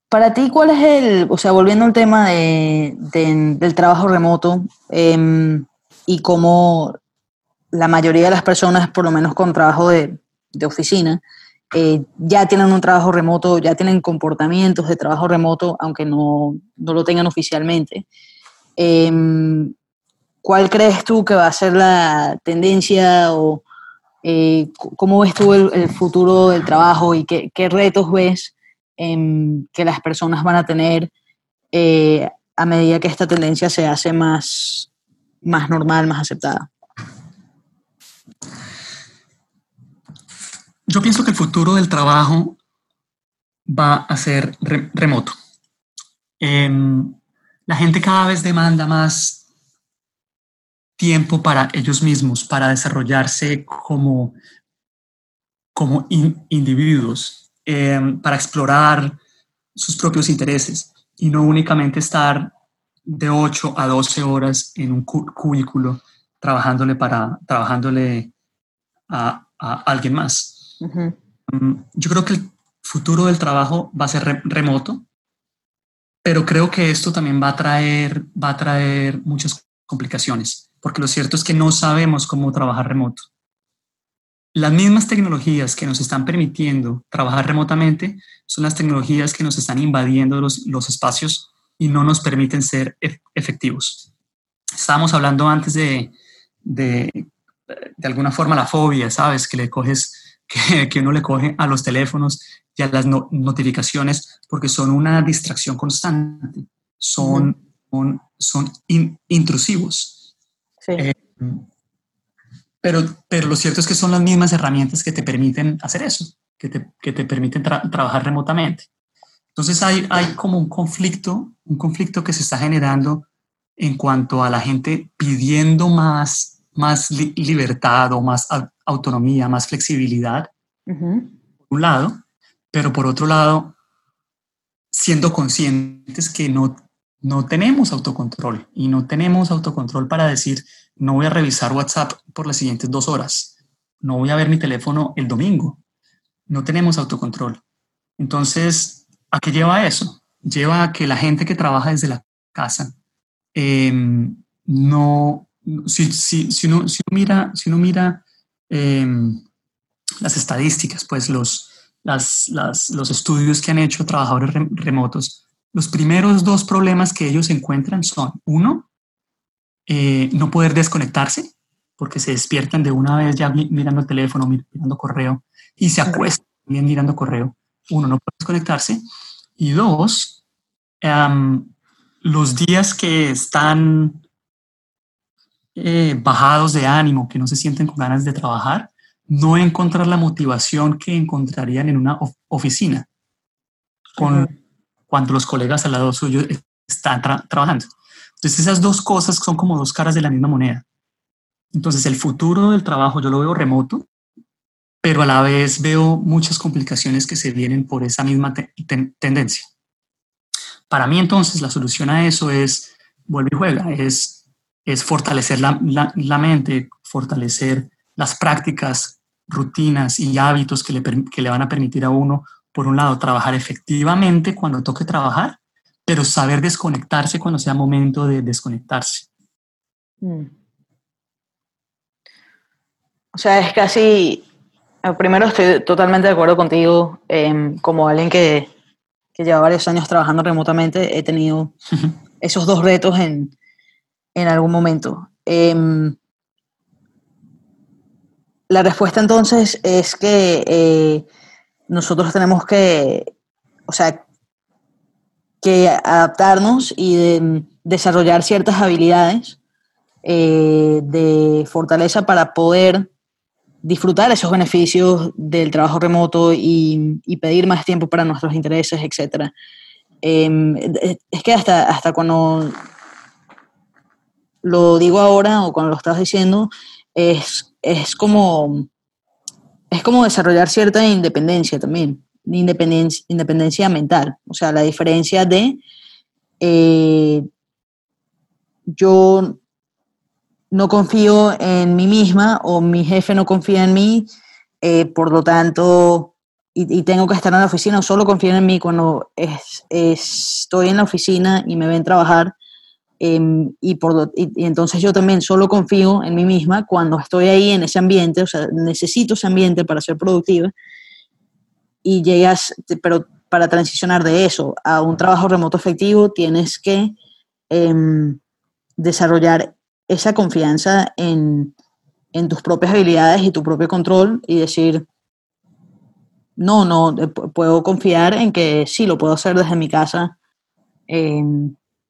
para ti, ¿cuál es el, o sea, volviendo al tema de, del trabajo remoto em, y cómo la mayoría de las personas, por lo menos con trabajo de, de oficina, eh, ya tienen un trabajo remoto, ya tienen comportamientos de trabajo remoto, aunque no, no lo tengan oficialmente. Em, ¿Cuál crees tú que va a ser la tendencia o eh, cómo ves tú el, futuro del trabajo y qué, retos ves que las personas van a tener eh, a medida que esta tendencia se hace más, más normal, más aceptada?
Yo pienso que el futuro del trabajo va a ser remoto. Em, la gente cada vez demanda más tiempo para ellos mismos, para desarrollarse como, como individuos, em, para explorar sus propios intereses y no únicamente estar de 8 a 12 horas en un cubículo trabajándole para trabajándole a, alguien más. Mm, yo creo que el futuro del trabajo va a ser remoto pero creo que esto también va a traer, va a traer muchas complicaciones, porque lo cierto es que no sabemos cómo trabajar remoto. Las mismas tecnologías que nos están permitiendo trabajar remotamente son las tecnologías que nos están invadiendo los, los espacios y no nos permiten ser efectivos. Estábamos hablando antes de, de, de alguna forma la fobia, ¿sabes? Que le coges, que, que uno le coge a los teléfonos y a las notificaciones porque son una distracción constante, son, son, intrusivos. Eh, pero, pero lo cierto es que son las mismas herramientas que te permiten hacer eso, que te, que te permiten trabajar remotamente. Entonces hay, hay como un conflicto, un conflicto que se está generando en cuanto a la gente pidiendo más, más libertad o más autonomía, más flexibilidad, por un lado, pero por otro lado, siendo conscientes que no, no tenemos autocontrol y no tenemos autocontrol para decir, no voy a revisar WhatsApp por las siguientes dos horas no voy a ver mi teléfono el domingo. No tenemos autocontrol. Entonces, ¿a qué lleva eso? Lleva a que la gente que trabaja desde la casa em, no, si, si, si, uno, si, uno, mira, si uno mira em, las estadísticas, pues los, las, las, los estudios que han hecho trabajadores remotos, los primeros dos problemas que ellos encuentran son, uno, eh, no poder desconectarse, porque se despiertan de una vez ya mirando el teléfono, mirando correo, y se acuestan bien mirando correo. Uno, no puede desconectarse. Y dos, los días que están eh, bajados de ánimo, que no se sienten con ganas de trabajar, no encontrar la motivación que encontrarían en una oficina con, cuando los colegas al lado suyo están trabajando. Entonces esas dos cosas son como dos caras de la misma moneda. Entonces el futuro del trabajo yo lo veo remoto, pero a la vez veo muchas complicaciones que se vienen por esa misma tendencia. Para mí entonces la solución a eso es, vuelve y juega, es, es fortalecer la, la, mente, fortalecer las prácticas, rutinas y hábitos que le, que le van a permitir a uno, por un lado, trabajar efectivamente cuando toque trabajar, pero saber desconectarse cuando sea momento de desconectarse. Mm.
O sea, es casi, eh, primero estoy totalmente de acuerdo contigo, em, como alguien que, que, lleva varios años trabajando remotamente, he tenido esos dos retos en, en algún momento. Em, la respuesta entonces es que eh, nosotros tenemos que, o sea, que adaptarnos y desarrollar ciertas habilidades eh, de fortaleza para poder disfrutar esos beneficios del trabajo remoto y, pedir más tiempo para nuestros intereses, etc. Em, es que hasta, hasta cuando lo digo ahora o cuando lo estás diciendo, es, es, como, es como desarrollar cierta independencia también, independencia, independencia mental. O sea, la diferencia de eh, yo no confío en mí misma o mi jefe no confía en mí, eh, por lo tanto, y, tengo que estar en la oficina, o solo confío en mí cuando estoy en la oficina y me ven trabajar. Em, y, por, y, entonces yo también solo confío en mí misma cuando estoy ahí en ese ambiente, o sea, necesito ese ambiente para ser productiva. Y llegas, pero para transicionar de eso a un trabajo remoto efectivo, tienes que em, desarrollar esa confianza en, tus propias habilidades y tu propio control y decir, no, no, eh, puedo confiar en que sí, lo puedo hacer desde mi casa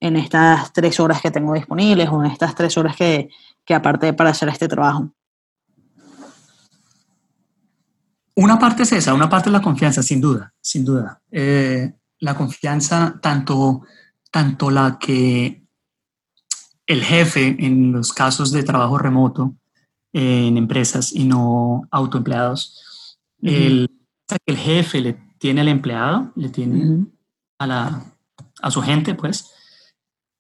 en, estas tres horas que tengo disponibles o en estas tres horas que, que aparté para hacer este trabajo.
Una parte es esa, una parte es la confianza, sin duda, sin duda. Eh, la confianza, tanto, tanto la que el jefe en los casos de trabajo remoto en empresas y no autoempleados, el, el jefe le tiene al empleado, le tiene a, la, a su gente, pues.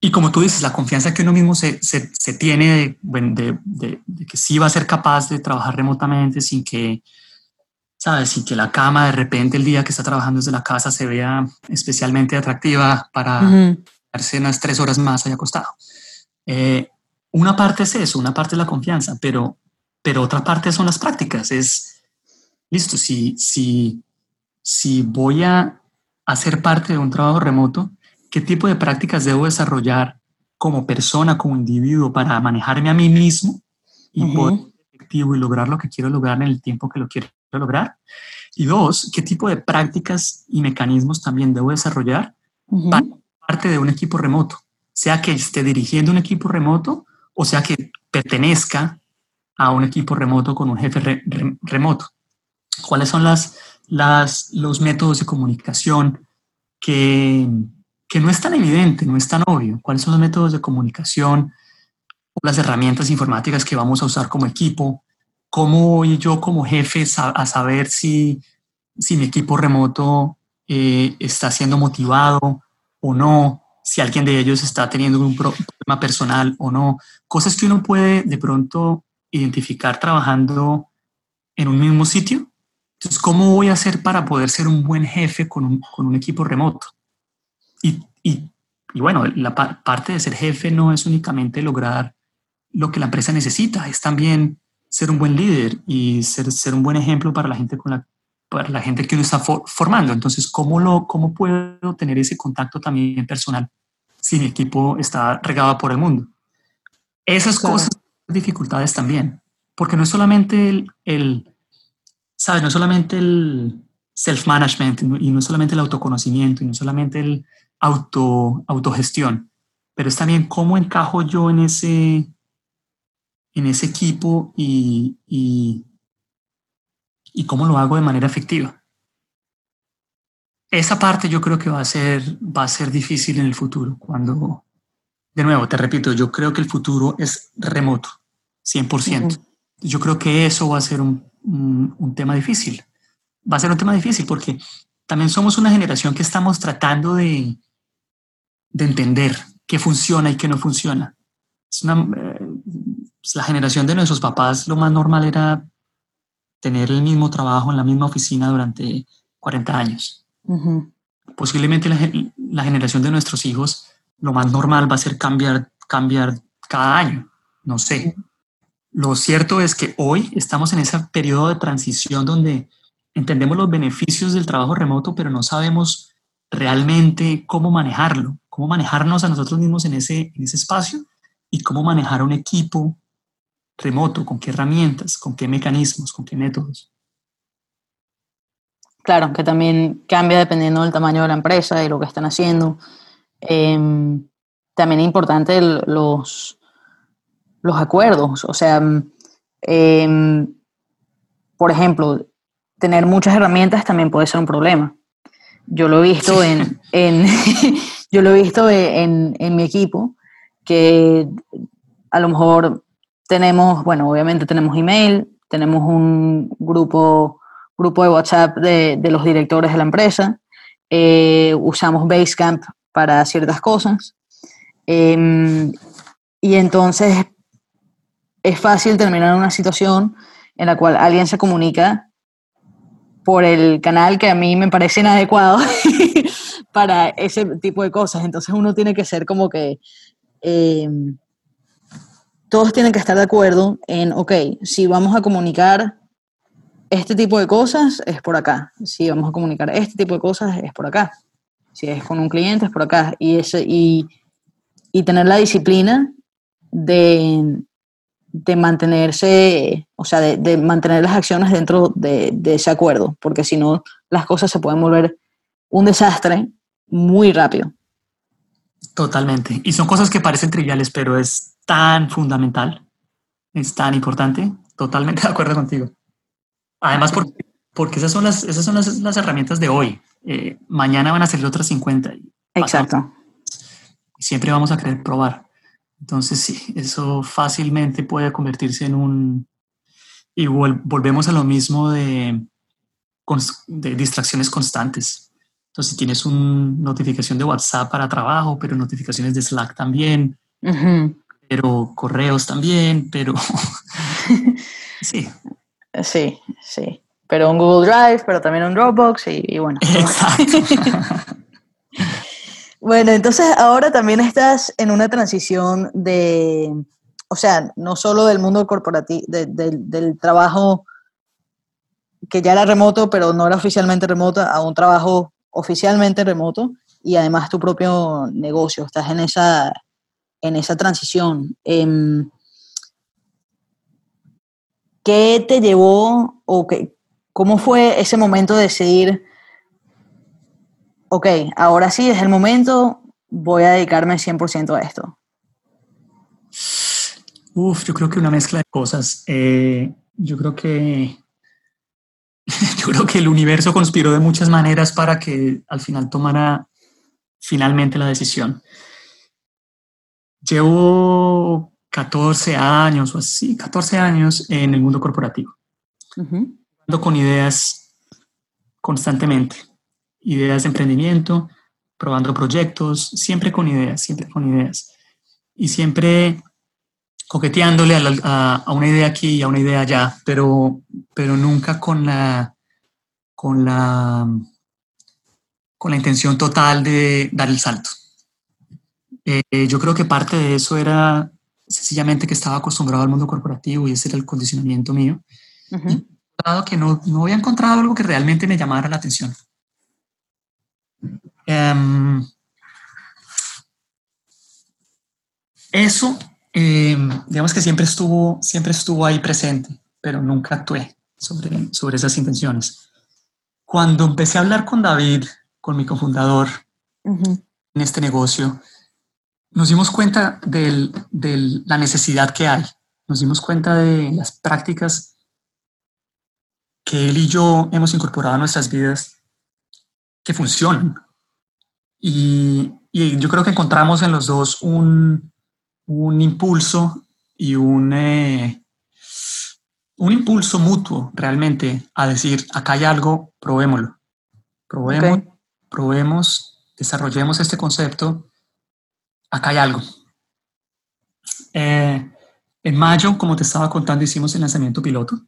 Y como tú dices, la confianza que uno mismo se, se, se tiene de, de, de, que sí va a ser capaz de trabajar remotamente sin que, ¿sabes? Sin que la cama de repente el día que está trabajando desde la casa se vea especialmente atractiva para darse unas tres horas más allá acostado. Eh, una parte es eso, una parte es la confianza, pero, pero otra parte son las prácticas. Es, listo, si, si, si voy a hacer parte de un trabajo remoto, ¿qué tipo de prácticas debo desarrollar como persona, como individuo, para manejarme a mí mismo y poder ser efectivo y lograr lo que quiero lograr en el tiempo que lo quiero lograr? Y dos, ¿qué tipo de prácticas y mecanismos también debo desarrollar para parte de un equipo remoto? sea que esté dirigiendo un equipo remoto o sea que pertenezca a un equipo remoto con un jefe remoto. ¿Cuáles son las, las, los métodos de comunicación que, que no es tan evidente, no es tan obvio? ¿Cuáles son los métodos de comunicación o las herramientas informáticas que vamos a usar como equipo? ¿Cómo voy yo como jefe a saber si, si mi equipo remoto eh, está siendo motivado o no? si alguien de ellos está teniendo un problema personal o no, cosas que uno puede de pronto identificar trabajando en un mismo sitio. Entonces, ¿cómo voy a hacer para poder ser un buen jefe con un, con un equipo remoto? Y, y, y bueno, la parte de ser jefe no es únicamente lograr lo que la empresa necesita, es también ser un buen líder y ser, ser un buen ejemplo para la gente con la, para la gente que uno está formando. Entonces, ¿cómo, lo, ¿cómo puedo tener ese contacto también personal si mi equipo está regado por el mundo? Esas cosas, dificultades también, porque no es solamente el, el ¿sabes? No es solamente el self-management y no es solamente el autoconocimiento y no es solamente el auto, autogestión, pero es también cómo encajo yo en ese, en ese equipo y, y, y cómo lo hago de manera efectiva. Esa parte yo creo que va a ser, va a ser difícil en el futuro, cuando, de nuevo, te repito, yo creo que el futuro es remoto, 100%. Yo creo que eso va a ser un, un, tema difícil. Va a ser un tema difícil porque también somos una generación que estamos tratando de, de entender qué funciona y qué no funciona. Es una, eh, la generación de nuestros papás, lo más normal era tener el mismo trabajo en la misma oficina durante 40 años. Posiblemente la, la, generación de nuestros hijos, lo más normal va a ser cambiar, cambiar cada año. No sé. Lo cierto es que hoy estamos en ese periodo de transición donde entendemos los beneficios del trabajo remoto, pero no sabemos realmente cómo manejarlo, cómo manejarnos a nosotros mismos en ese, en ese espacio y cómo manejar un equipo remoto, con qué herramientas, con qué mecanismos, con qué métodos.
Claro, que también cambia dependiendo del tamaño de la empresa y lo que están haciendo. Em, también es importante los, los acuerdos. O sea, em, por ejemplo, tener muchas herramientas también puede ser un problema. Yo lo he visto en, yo lo he visto en, mi equipo, que a lo mejor tenemos, bueno, obviamente tenemos email, tenemos un grupo, grupo de WhatsApp de, los directores de la empresa, eh, usamos Basecamp para ciertas cosas. Em, y entonces es fácil terminar en una situación en la cual alguien se comunica por el canal que a mí me parece inadecuado para ese tipo de cosas. Entonces uno tiene que ser como que eh, todos tienen que estar de acuerdo en, ok, si vamos a comunicar este tipo de cosas, es por acá. Si vamos a comunicar este tipo de cosas, es por acá. Si es con un cliente, es por acá. Y, ese, y, y tener la disciplina de, de mantenerse, o sea, de, mantener las acciones dentro de, ese acuerdo, porque si no, las cosas se pueden volver un desastre muy rápido.
Totalmente. Y son cosas que parecen triviales, pero es tan fundamental, es tan importante. Totalmente de acuerdo contigo. Además, porque, porque esas son las, esas son las, herramientas de hoy. Eh, mañana van a ser otras 50.
Exacto.
Siempre vamos a querer probar. Entonces sí, eso fácilmente puede convertirse en un... Y volvemos a lo mismo de, de distracciones constantes. Entonces, si tienes una notificación de WhatsApp para trabajo, pero notificaciones de Slack también, pero correos también, pero sí.
Sí, sí. Pero un Google Drive, pero también un Dropbox y, y bueno. Exacto. Bueno, entonces ahora también estás en una transición de, o sea, no solo del mundo corporativo, del trabajo que ya era remoto, pero no era oficialmente remoto, a un trabajo oficialmente remoto y además tu propio negocio. Estás en esa, en esa transición. Em, ¿Qué te llevó o qué, cómo fue ese momento de decidir ok, ahora sí es el momento, voy a dedicarme 100% a esto?
Uf, yo creo que una mezcla de cosas. Eh, yo creo que yo creo que el universo conspiró de muchas maneras para que al final tomara finalmente la decisión. Llevo 14 años o así, 14 años en el mundo corporativo, con ideas constantemente ideas de emprendimiento, probando proyectos, siempre con ideas, siempre con ideas. Y siempre coqueteándole a, una idea aquí y a una idea allá, pero, pero nunca con la, con la, con la intención total de dar el salto. Eh, yo creo que parte de eso era sencillamente que estaba acostumbrado al mundo corporativo y ese era el condicionamiento mío. dado que no, no, había encontrado algo que realmente me llamara la atención. Em, eso, em, digamos que siempre estuvo, siempre estuvo ahí presente, pero nunca actué sobre, sobre esas intenciones. Cuando empecé a hablar con David, con mi cofundador, en este negocio, nos dimos cuenta de la necesidad que hay, nos dimos cuenta de las prácticas que él y yo hemos incorporado a nuestras vidas que funcionan. Y, yo creo que encontramos en los dos un, impulso y un, eh, un impulso mutuo realmente a decir, acá hay algo, probémoslo. Probemos, probemos, desarrollemos este concepto acá hay algo. Eh, en mayo, como te estaba contando, hicimos el lanzamiento piloto.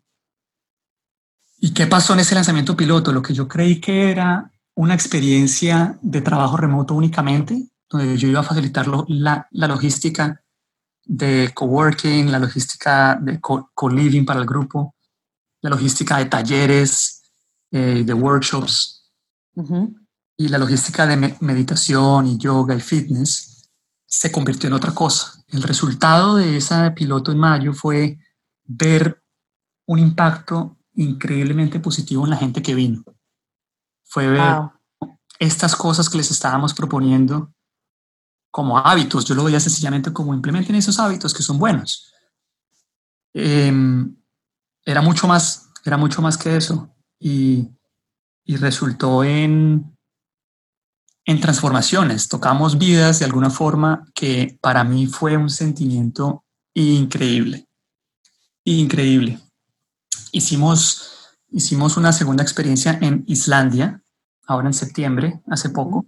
¿Y qué pasó en ese lanzamiento piloto? Lo que yo creí que era una experiencia de trabajo remoto únicamente, donde yo iba a facilitar la, logística de coworking, la logística de co-living para el grupo, la logística de talleres, eh, de workshops y la logística de meditación y yoga y fitness se convirtió en otra cosa. El resultado de esa piloto en mayo fue ver un impacto increíblemente positivo en la gente que vino. Fue ver estas cosas que les estábamos proponiendo como hábitos. Yo lo veía sencillamente como implementen esos hábitos que son buenos. Em, era mucho más, era mucho más que eso. y resultó en, en transformaciones, tocamos vidas de alguna forma que para mí fue un sentimiento increíble, increíble. Hicimos, hicimos una segunda experiencia en Islandia, ahora en septiembre, hace poco,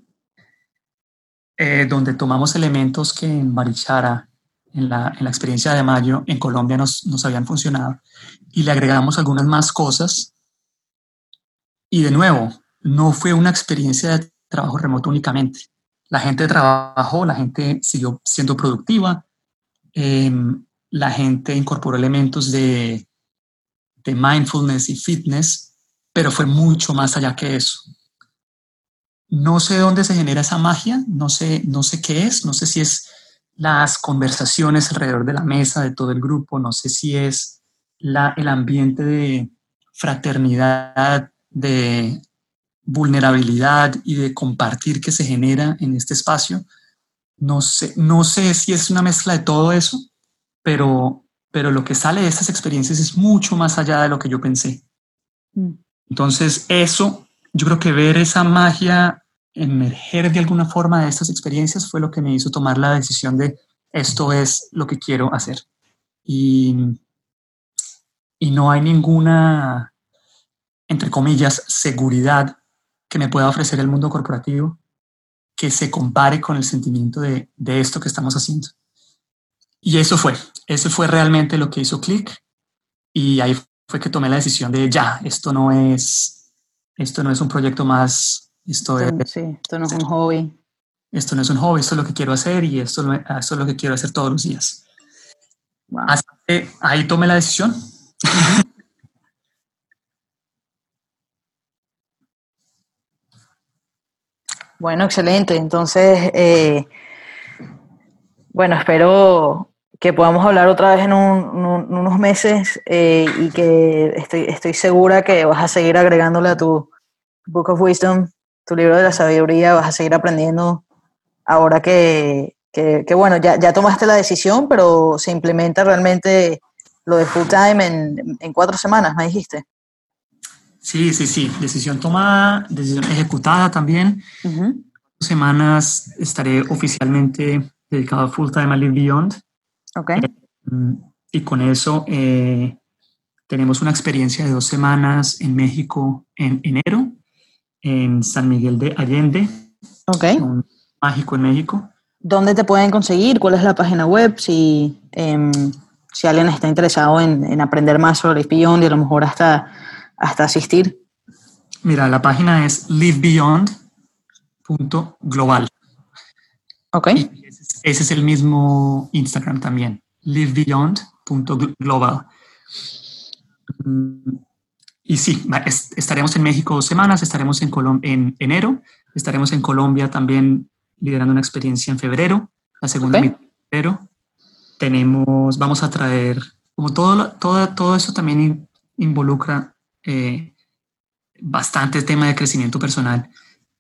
eh, donde tomamos elementos que en Barichara, en la, en la experiencia de mayo, en Colombia nos, nos habían funcionado, y le agregamos algunas más cosas. Y de nuevo, no fue una experiencia de trabajo remoto únicamente. La gente trabajó, la gente siguió siendo productiva, em, la gente incorporó elementos de, de mindfulness y fitness, pero fue mucho más allá que eso. No sé dónde se genera esa magia, no sé, no sé qué es, no sé si es las conversaciones alrededor de la mesa de todo el grupo, no sé si es la, el ambiente de fraternidad, de vulnerabilidad y de compartir que se genera en este espacio. No sé, no sé si es una mezcla de todo eso, pero, pero lo que sale de estas experiencias es mucho más allá de lo que yo pensé. Mm. Entonces, eso, yo creo que ver esa magia emerger de alguna forma de estas experiencias fue lo que me hizo tomar la decisión de esto es lo que quiero hacer. Y, y no hay ninguna, entre comillas, seguridad que me pueda ofrecer el mundo corporativo que se compare con el sentimiento de, de esto que estamos haciendo. Y eso fue, eso fue realmente lo que hizo clic y ahí fue que tomé la decisión de ya, esto no es, esto no es un proyecto más, esto, es,
sí, esto no es un hobby.
Esto no es un hobby, esto es lo que quiero hacer y esto, esto es lo que quiero hacer todos los días. Así que ahí tomé la decisión.
Bueno, excelente. Entonces, eh, bueno, espero que podamos hablar otra vez en unos meses eh, y que estoy, estoy segura que vas a seguir agregándole a tu Book of Wisdom, tu libro de la sabiduría, vas a seguir aprendiendo ahora que, que, bueno, ya, ya, tomaste la decisión, pero se implementa realmente lo de full time en, en cuatro semanas, me dijiste.
Sí, sí, sí. Decisión tomada, decisión ejecutada también. Semanas estaré oficialmente dedicado full time a Live Beyond.
Ok.
Eh, y con eso eh, tenemos una experiencia de dos semanas en México en enero, en San Miguel de Allende.
Ok.
Un mágico en México,
¿dónde te pueden conseguir? ¿Cuál es la página web? Si, em, si alguien está interesado en, aprender más sobre Beyond y a lo mejor hasta, hasta asistir.
Mira, la página es livebeyond.global.
Ok.
Ese, es el mismo Instagram también, livebeyond.global. Mm, y sí, estaremos en México dos semanas, estaremos en, en enero, estaremos en Colombia también liderando una experiencia en febrero, la segunda en febrero. Tenemos, vamos a traer, como todo, todo, todo eso también involucra eh, bastante tema de crecimiento personal.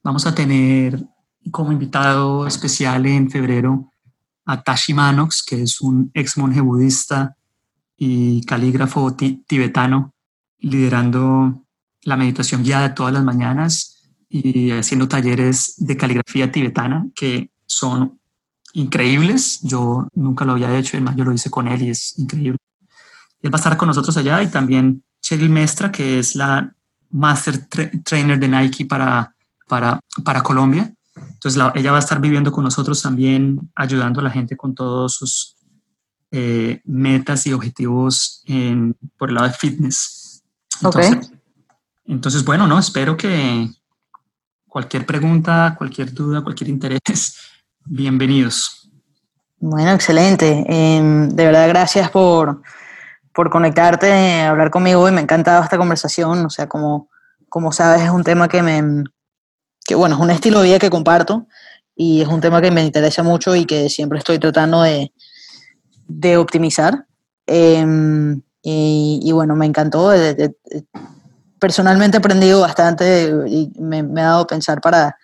Vamos a tener como invitado especial en febrero a Tashi Manox, que es un ex monje budista y calígrafo tibetano, liderando la meditación guiada todas las mañanas y haciendo talleres de caligrafía tibetana que son increíbles. Yo nunca lo había hecho, además yo lo hice con él y es increíble. Él va a estar con nosotros allá y también Cheryl Mestra, que es la Master Trainer de Nike para, para, para Colombia. Entonces ella va a estar viviendo con nosotros también, ayudando a la gente con todos sus eh, metas y objetivos en, por el lado de fitness. Entonces, entonces, bueno, no, espero que, cualquier pregunta, cualquier duda, cualquier interés, bienvenidos.
Bueno, excelente. Em, de verdad, gracias por, por conectarte, hablar conmigo y me ha encantado esta conversación. O sea, como, como sabes, es un tema que me, que bueno, es un estilo de vida que comparto y es un tema que me interesa mucho y que siempre estoy tratando de, de optimizar. Em, y, bueno, me encantó personalmente he aprendido bastante y me, ha dado pensar para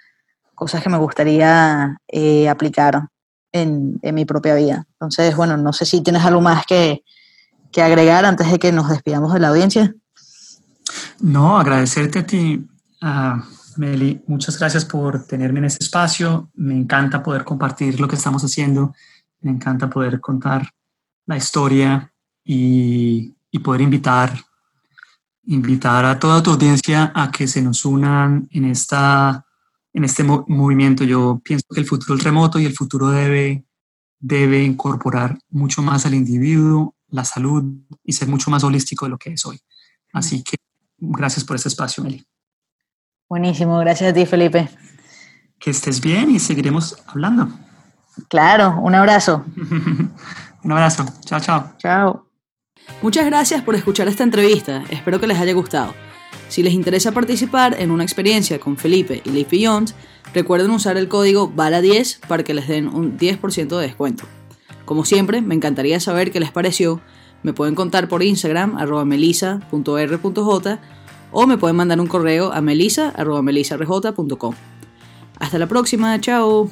cosas que me gustaría eh, aplicar en, mi propia vida. Entonces, bueno, no sé si tienes algo más que, agregar antes de que nos despidamos de la audiencia.
No, agradecerte a ti, Meli. Muchas gracias por tenerme en este espacio. Me encanta poder compartir lo que estamos haciendo. Me encanta poder contar la historia y, poder invitar invitar a toda tu audiencia a que se nos unan en, esta, en este movimiento. Yo pienso que el futuro es remoto y el futuro debe, debe incorporar mucho más al individuo, la salud y ser mucho más holístico de lo que es hoy. Así que gracias por este espacio, Meli.
Buenísimo, gracias a ti, Felipe.
Que estés bien y seguiremos hablando.
Claro, un abrazo.
un abrazo. Chao, chao.
Chao. Muchas gracias por escuchar esta entrevista, espero que les haya gustado. Si les interesa participar en una experiencia con Felipe y Live Beyond, recuerden usar el código BALA10 para que les den un 10% de descuento. Como siempre, me encantaría saber qué les pareció. Me pueden contar por Instagram, arroba melisa.r.j o me pueden mandar un correo a melisa.melisarj.com. Hasta la próxima, chao.